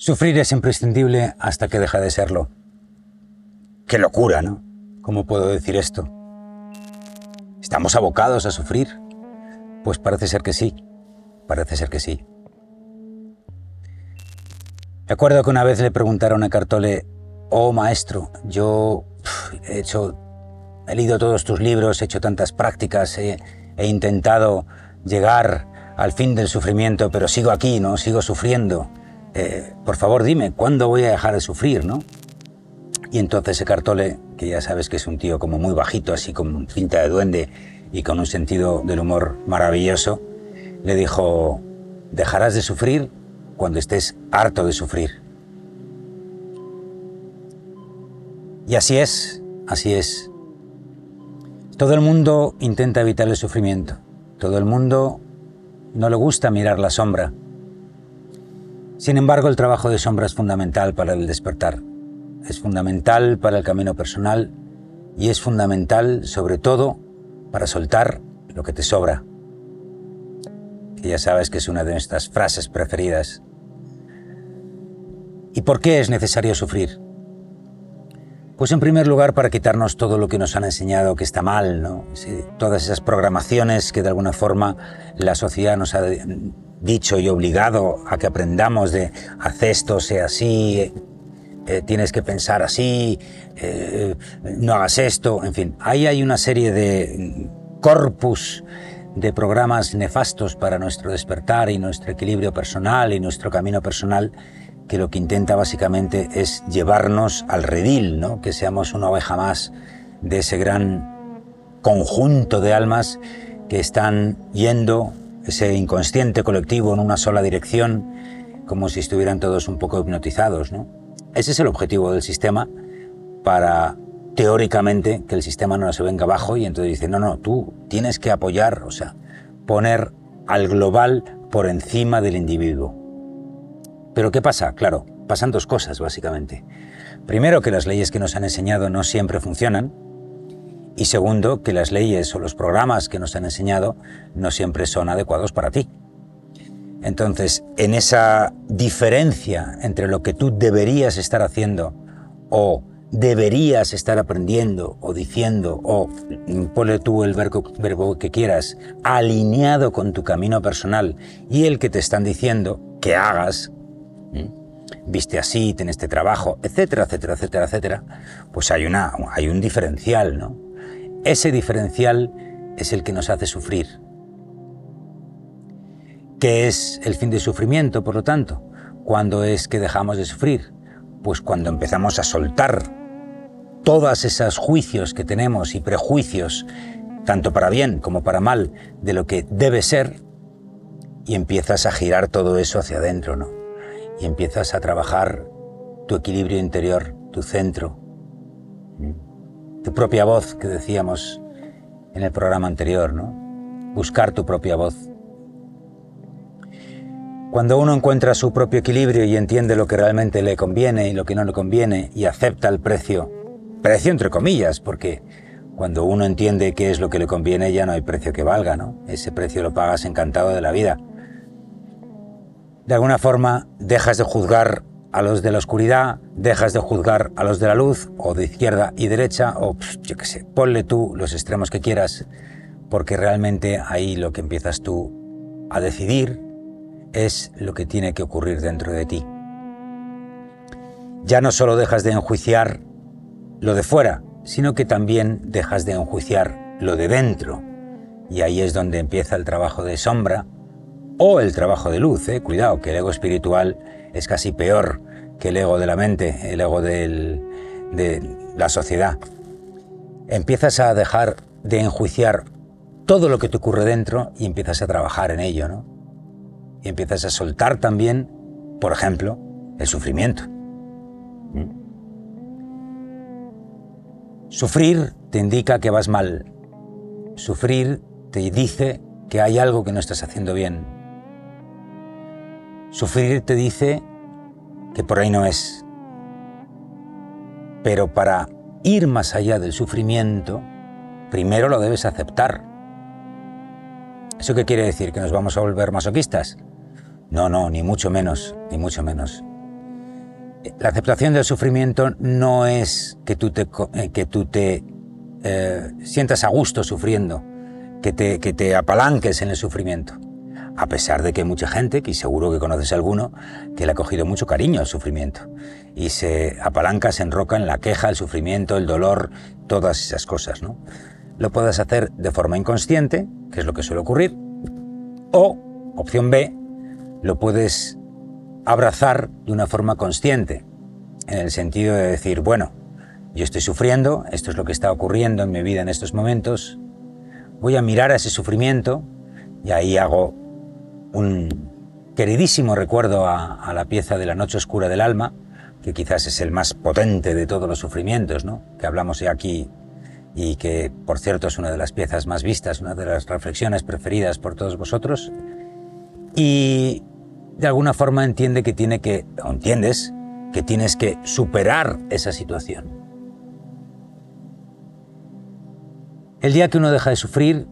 Sufrir es imprescindible hasta que deja de serlo. Qué locura, ¿no? ¿Cómo puedo decir esto? ¿Estamos abocados a sufrir? Pues parece ser que sí, parece ser que sí. Me acuerdo que una vez le preguntaron a Cartole, oh maestro, yo he hecho, he leído todos tus libros, he hecho tantas prácticas, he, he intentado llegar al fin del sufrimiento, pero sigo aquí, ¿no? Sigo sufriendo. Eh, por favor dime, ¿cuándo voy a dejar de sufrir, no? Y entonces ese Cartole, que ya sabes que es un tío como muy bajito, así con pinta de duende y con un sentido del humor maravilloso, le dijo, dejarás de sufrir cuando estés harto de sufrir. Y así es, así es. Todo el mundo intenta evitar el sufrimiento. Todo el mundo no le gusta mirar la sombra. Sin embargo, el trabajo de sombra es fundamental para el despertar, es fundamental para el camino personal y es fundamental, sobre todo, para soltar lo que te sobra, que ya sabes que es una de nuestras frases preferidas. ¿Y por qué es necesario sufrir? Pues en primer lugar para quitarnos todo lo que nos han enseñado que está mal, ¿no? todas esas programaciones que de alguna forma la sociedad nos ha dicho y obligado a que aprendamos de hacer esto, sea así, eh, tienes que pensar así, eh, no hagas esto, en fin. Ahí hay una serie de corpus de programas nefastos para nuestro despertar y nuestro equilibrio personal y nuestro camino personal que lo que intenta básicamente es llevarnos al redil, ¿no? que seamos una oveja más de ese gran conjunto de almas que están yendo ese inconsciente colectivo en una sola dirección, como si estuvieran todos un poco hipnotizados. ¿no? Ese es el objetivo del sistema para, teóricamente, que el sistema no se venga abajo y entonces dice, no, no, tú tienes que apoyar, o sea, poner al global por encima del individuo. Pero ¿qué pasa? Claro, pasan dos cosas, básicamente. Primero, que las leyes que nos han enseñado no siempre funcionan, y segundo, que las leyes o los programas que nos han enseñado no siempre son adecuados para ti. Entonces, en esa diferencia entre lo que tú deberías estar haciendo o deberías estar aprendiendo o diciendo o ponle tú el verbo, verbo, que quieras, alineado con tu camino personal y el que te están diciendo que hagas, viste así, ten este trabajo, etcétera, etcétera, etcétera, etcétera, pues hay, una, hay un diferencial, ¿no? Ese diferencial es el que nos hace sufrir. ¿Qué es el fin del sufrimiento, por lo tanto? ¿Cuándo es que dejamos de sufrir? Pues cuando empezamos a soltar todos esos juicios que tenemos y prejuicios, tanto para bien como para mal, de lo que debe ser, y empiezas a girar todo eso hacia adentro, ¿no? Y empiezas a trabajar tu equilibrio interior, tu centro tu propia voz que decíamos en el programa anterior, ¿no? Buscar tu propia voz. Cuando uno encuentra su propio equilibrio y entiende lo que realmente le conviene y lo que no le conviene y acepta el precio, precio entre comillas, porque cuando uno entiende qué es lo que le conviene ya no hay precio que valga, ¿no? Ese precio lo pagas encantado de la vida. De alguna forma dejas de juzgar a los de la oscuridad, dejas de juzgar a los de la luz, o de izquierda y derecha, o yo qué sé, ponle tú los extremos que quieras, porque realmente ahí lo que empiezas tú a decidir es lo que tiene que ocurrir dentro de ti. Ya no solo dejas de enjuiciar lo de fuera, sino que también dejas de enjuiciar lo de dentro. Y ahí es donde empieza el trabajo de sombra o el trabajo de luz. ¿eh? Cuidado, que el ego espiritual es casi peor que el ego de la mente, el ego de la sociedad. Empiezas a dejar de enjuiciar todo lo que te ocurre dentro y empiezas a trabajar en ello, ¿no? Y empiezas a soltar también, por ejemplo, el sufrimiento. ¿Mm? Sufrir te indica que vas mal. Sufrir te dice que hay algo que no estás haciendo bien. Sufrir te dice que por ahí no es. Pero para ir más allá del sufrimiento, primero lo debes aceptar. ¿Eso qué quiere decir? ¿Que nos vamos a volver masoquistas? No, no, ni mucho menos, ni mucho menos. La aceptación del sufrimiento no es que tú te, eh, que tú te eh, sientas a gusto sufriendo, que te, que te apalanques en el sufrimiento. A pesar de que mucha gente, que seguro que conoces alguno, que le ha cogido mucho cariño al sufrimiento y se apalanca, se enroca en la queja, el sufrimiento, el dolor, todas esas cosas, ¿no? Lo puedes hacer de forma inconsciente, que es lo que suele ocurrir, o, opción B, lo puedes abrazar de una forma consciente, en el sentido de decir, bueno, yo estoy sufriendo, esto es lo que está ocurriendo en mi vida en estos momentos, voy a mirar a ese sufrimiento y ahí hago un queridísimo recuerdo a, la pieza de la noche oscura del alma, que quizás es el más potente de todos los sufrimientos, ¿no? que hablamos aquí y que por cierto es una de las piezas más vistas, una de las reflexiones preferidas por todos vosotros. Y de alguna forma entiende que tiene que, o entiendes, que tienes que superar esa situación. El día que uno deja de sufrir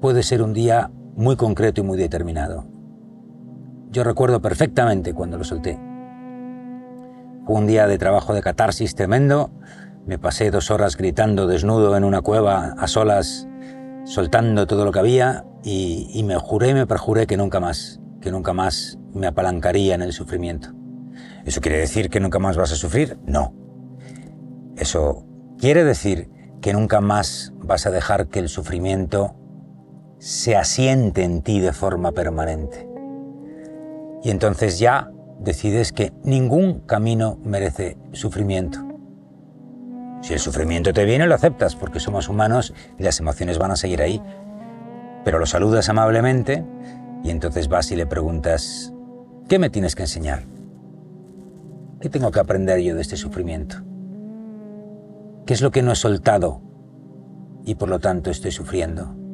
puede ser un día muy concreto y muy determinado. Yo recuerdo perfectamente cuando lo solté. Fue un día de trabajo de catarsis tremendo. Me pasé dos horas gritando desnudo en una cueva a solas, soltando todo lo que había y, me juré me perjuré que nunca más que nunca más me apalancaría en el sufrimiento. ¿Eso quiere decir que nunca más vas a sufrir? No. Eso quiere decir que nunca más vas a dejar que el sufrimiento se asiente en ti de forma permanente. Y entonces ya decides que ningún camino merece sufrimiento. Si el sufrimiento te viene, lo aceptas porque somos humanos y las emociones van a seguir ahí. Pero lo saludas amablemente y entonces vas y le preguntas, ¿qué me tienes que enseñar? ¿Qué tengo que aprender yo de este sufrimiento? ¿Qué es lo que no he soltado y por lo tanto estoy sufriendo?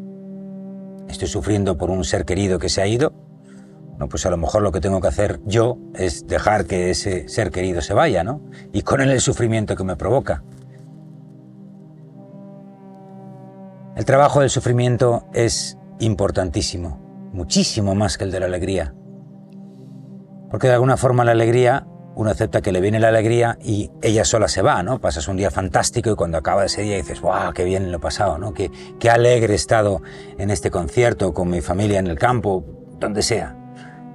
¿Estoy sufriendo por un ser querido que se ha ido? No, pues a lo mejor lo que tengo que hacer yo es dejar que ese ser querido se vaya, ¿no? Y con él el sufrimiento que me provoca. El trabajo del sufrimiento es importantísimo muchísimo más que el de la alegría. Porque de alguna forma la alegría, uno acepta que le viene la alegría y ella sola se va, ¿no? Pasas un día fantástico y cuando acaba ese día dices, ¡guau, qué bien lo he pasado, ¿no? Qué, qué alegre he estado en este concierto, con mi familia en el campo, donde sea.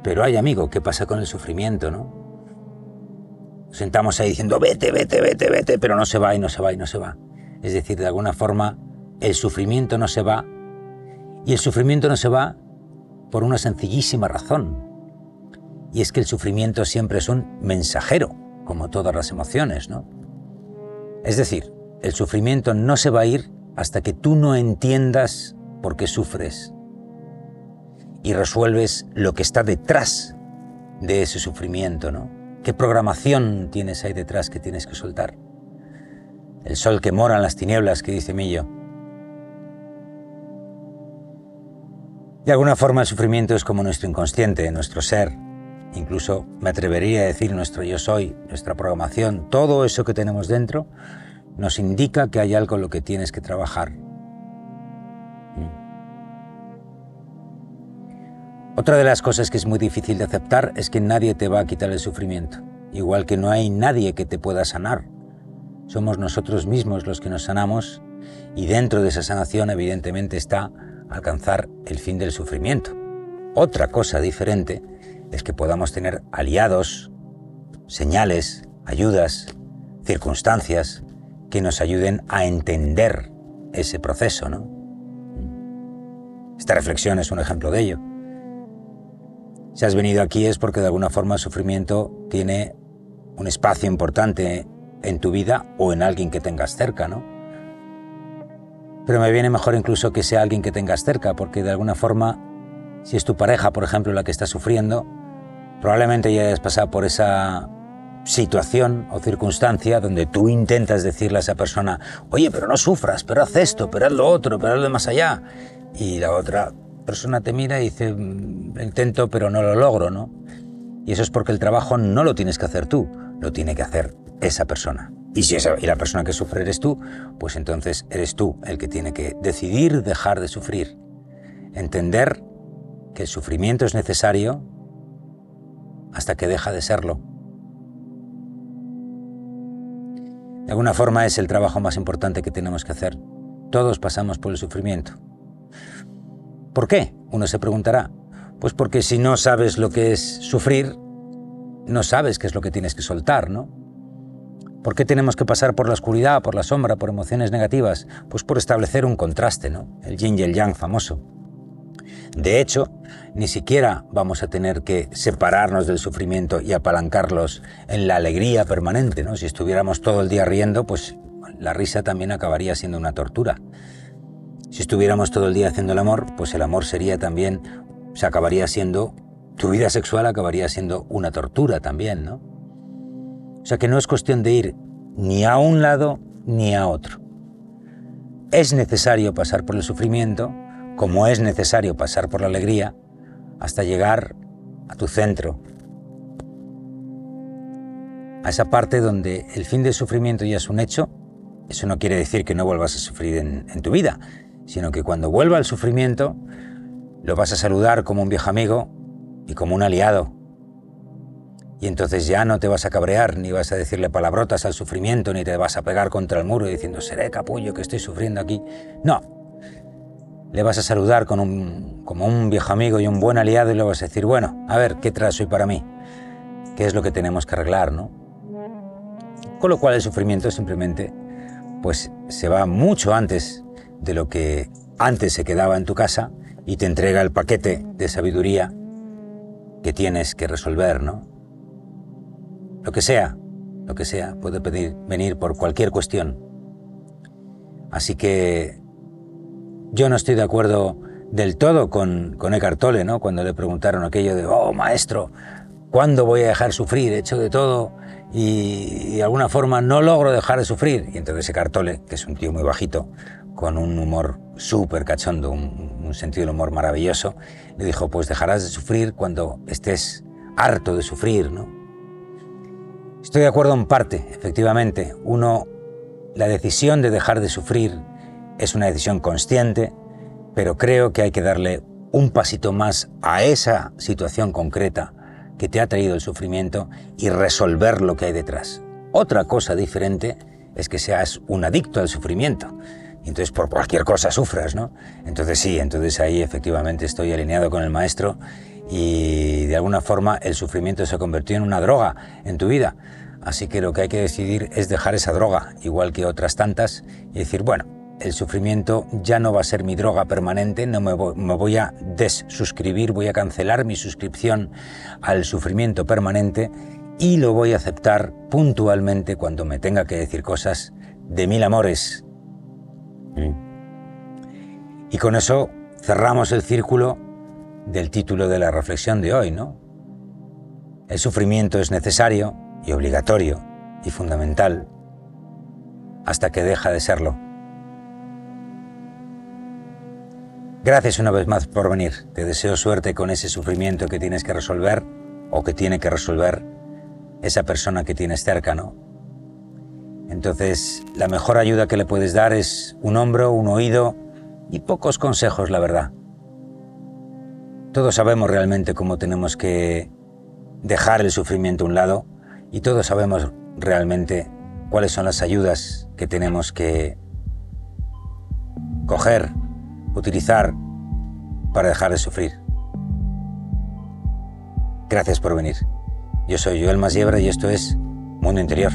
Pero hay, amigo, ¿qué pasa con el sufrimiento, no? Sentamos ahí diciendo, vete, vete, vete, vete, pero no se va y no se va y no se va. Es decir, de alguna forma, el sufrimiento no se va y el sufrimiento no se va por una sencillísima razón. Y es que el sufrimiento siempre es un mensajero, como todas las emociones, ¿no? Es decir, el sufrimiento no se va a ir hasta que tú no entiendas por qué sufres y resuelves lo que está detrás de ese sufrimiento, ¿no? ¿Qué programación tienes ahí detrás que tienes que soltar? El sol que mora en las tinieblas, que dice Millo. De alguna forma el sufrimiento es como nuestro inconsciente, nuestro ser, incluso me atrevería a decir nuestro yo soy, nuestra programación, todo eso que tenemos dentro, nos indica que hay algo en lo que tienes que trabajar. Mm. Otra de las cosas que es muy difícil de aceptar es que nadie te va a quitar el sufrimiento, igual que no hay nadie que te pueda sanar. Somos nosotros mismos los que nos sanamos y dentro de esa sanación evidentemente está alcanzar el fin del sufrimiento. Otra cosa diferente es que podamos tener aliados, señales, ayudas, circunstancias que nos ayuden a entender ese proceso. ¿no? Esta reflexión es un ejemplo de ello. Si has venido aquí es porque de alguna forma el sufrimiento tiene un espacio importante en tu vida o en alguien que tengas cerca, ¿no? Pero me viene mejor incluso que sea alguien que tengas cerca, porque de alguna forma, si es tu pareja, por ejemplo, la que está sufriendo, probablemente ya hayas pasado por esa situación o circunstancia donde tú intentas decirle a esa persona, oye, pero no sufras, pero haz esto, pero haz lo otro, pero haz lo más allá. Y la otra persona te mira y dice, mm, intento, pero no lo logro, ¿no? Y eso es porque el trabajo no lo tienes que hacer tú, lo tiene que hacer esa persona. Y si esa, y la persona que sufre eres tú, pues entonces eres tú el que tiene que decidir dejar de sufrir. Entender que el sufrimiento es necesario hasta que deja de serlo. De alguna forma es el trabajo más importante que tenemos que hacer. Todos pasamos por el sufrimiento. ¿Por qué? Uno se preguntará. Pues porque si no sabes lo que es sufrir, no sabes qué es lo que tienes que soltar, ¿no? ¿Por qué tenemos que pasar por la oscuridad, por la sombra, por emociones negativas? Pues por establecer un contraste, ¿no? El yin y el yang famoso. De hecho, ni siquiera vamos a tener que separarnos del sufrimiento y apalancarlos en la alegría permanente, ¿no? Si estuviéramos todo el día riendo, pues la risa también acabaría siendo una tortura. Si estuviéramos todo el día haciendo el amor, pues el amor sería también, se acabaría siendo, tu vida sexual acabaría siendo una tortura también, ¿no? O sea que no es cuestión de ir ni a un lado ni a otro. Es necesario pasar por el sufrimiento, como es necesario pasar por la alegría, hasta llegar a tu centro, a esa parte donde el fin del sufrimiento ya es un hecho. Eso no quiere decir que no vuelvas a sufrir en, tu vida, sino que cuando vuelva el sufrimiento, lo vas a saludar como un viejo amigo y como un aliado. Y entonces ya no te vas a cabrear, ni vas a decirle palabrotas al sufrimiento, ni te vas a pegar contra el muro diciendo, seré capullo que estoy sufriendo aquí. No, le vas a saludar con un, como un viejo amigo y un buen aliado y le vas a decir, bueno, a ver, ¿qué trazo hay para mí? ¿Qué es lo que tenemos que arreglar, no? Con lo cual el sufrimiento simplemente pues se va mucho antes de lo que antes se quedaba en tu casa y te entrega el paquete de sabiduría que tienes que resolver, ¿no? Lo que sea, lo que sea, puede pedir, venir por cualquier cuestión. Así que yo no estoy de acuerdo del todo con, con Eckhart Tolle, ¿no? Cuando le preguntaron aquello de, oh, maestro, ¿cuándo voy a dejar sufrir? He hecho de todo y, de alguna forma no logro dejar de sufrir. Y entonces Eckhart Tolle, que es un tío muy bajito, con un humor súper cachondo, un, sentido del humor maravilloso, le dijo, pues dejarás de sufrir cuando estés harto de sufrir, ¿no? Estoy de acuerdo en parte, efectivamente. Uno, la decisión de dejar de sufrir es una decisión consciente, pero creo que hay que darle un pasito más a esa situación concreta que te ha traído el sufrimiento y resolver lo que hay detrás. Otra cosa diferente es que seas un adicto al sufrimiento. Entonces por cualquier cosa sufras, ¿no? Entonces sí, entonces ahí efectivamente estoy alineado con el maestro y de alguna forma el sufrimiento se convirtió en una droga en tu vida. Así que lo que hay que decidir es dejar esa droga, igual que otras tantas, y decir, bueno, el sufrimiento ya no va a ser mi droga permanente, no me voy, a desuscribir, voy a cancelar mi suscripción al sufrimiento permanente y lo voy a aceptar puntualmente cuando me tenga que decir cosas de mil amores. Mm. Y con eso cerramos el círculo del título de la reflexión de hoy, ¿no? El sufrimiento es necesario y obligatorio y fundamental hasta que deja de serlo. Gracias una vez más por venir. Te deseo suerte con ese sufrimiento que tienes que resolver o que tiene que resolver esa persona que tienes cerca, ¿no? Entonces, la mejor ayuda que le puedes dar es un hombro, un oído y pocos consejos, la verdad. Todos sabemos realmente cómo tenemos que dejar el sufrimiento a un lado y todos sabemos realmente cuáles son las ayudas que tenemos que coger utilizar para dejar de sufrir. Gracias por venir. Yo soy Joel Masiebra y esto es Mundo Interior.